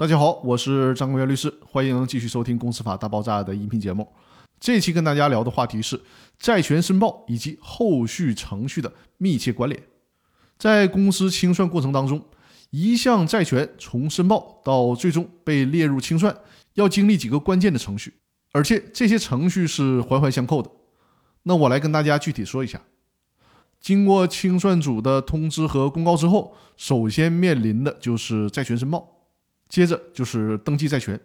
大家好，我是张国元律师，欢迎继续收听《公司法大爆炸》的音频节目。这期跟大家聊的话题是债权申报以及后续程序的密切关联。在公司清算过程当中，一项债权从申报到最终被列入清算，要经历几个关键的程序，而且这些程序是环环相扣的。那我来跟大家具体说一下。经过清算组的通知和公告之后，首先面临的就是债权申报。接着就是登记债权，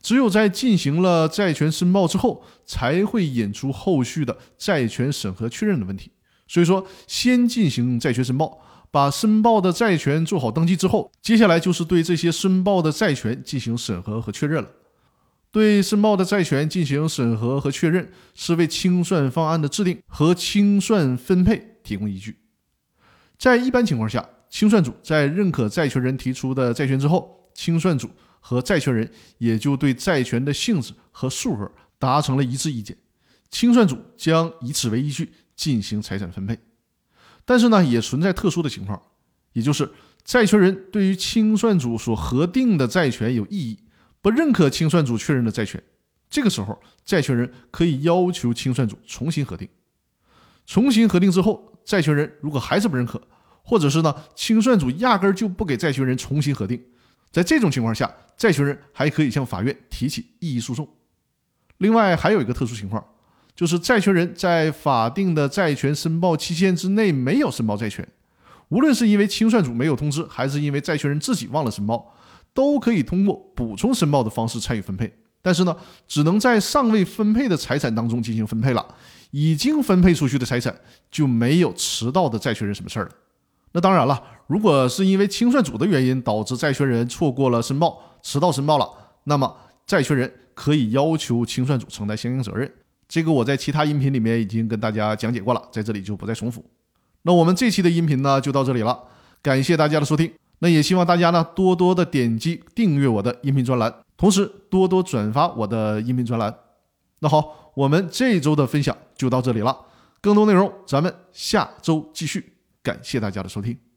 只有在进行了债权申报之后，才会引出后续的债权审核确认的问题。所以说，先进行债权申报，把申报的债权做好登记之后，接下来就是对这些申报的债权进行审核和确认了。对申报的债权进行审核和确认，是为清算方案的制定和清算分配提供依据。在一般情况下，清算组在认可债权人提出的债权之后，清算组和债权人也就对债权的性质和数额达成了一致意见，清算组将以此为依据进行财产分配。但是呢，也存在特殊的情况，也就是债权人对于清算组所核定的债权有异议，不认可清算组确认的债权。这个时候，债权人可以要求清算组重新核定。重新核定之后，债权人如果还是不认可，或者是呢，清算组压根儿就不给债权人重新核定。在这种情况下，债权人还可以向法院提起异议诉讼。另外，还有一个特殊情况，就是债权人在法定的债权申报期限之内没有申报债权，无论是因为清算组没有通知，还是因为债权人自己忘了申报，都可以通过补充申报的方式参与分配。但是呢，只能在尚未分配的财产当中进行分配了，已经分配出去的财产就没有迟到的债权人什么事儿了。那当然了，如果是因为清算组的原因导致债权人错过了申报、迟到申报了，那么债权人可以要求清算组承担相应责任。这个我在其他音频里面已经跟大家讲解过了，在这里就不再重复。那我们这期的音频呢就到这里了，感谢大家的收听。那也希望大家呢多多的点击订阅我的音频专栏，同时多多转发我的音频专栏。那好，我们这周的分享就到这里了，更多内容咱们下周继续。感谢大家的收听。